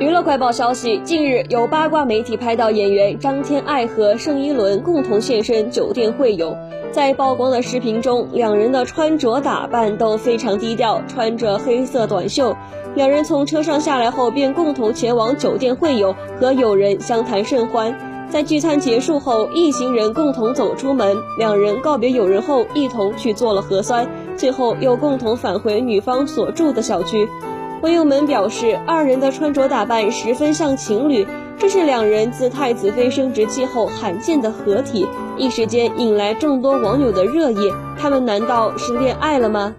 娱乐快报消息，近日有八卦媒体拍到演员张天爱和盛一伦共同现身酒店会友。在曝光的视频中，两人的穿着打扮都非常低调，穿着黑色短袖。两人从车上下来后，便共同前往酒店会友，和友人相谈甚欢。在聚餐结束后，一行人共同走出门，两人告别友人后，一同去做了核酸，最后又共同返回女方所住的小区。网友们表示，二人的穿着打扮十分像情侣，这是两人自太子妃升职期后罕见的合体，一时间引来众多网友的热议。他们难道是恋爱了吗？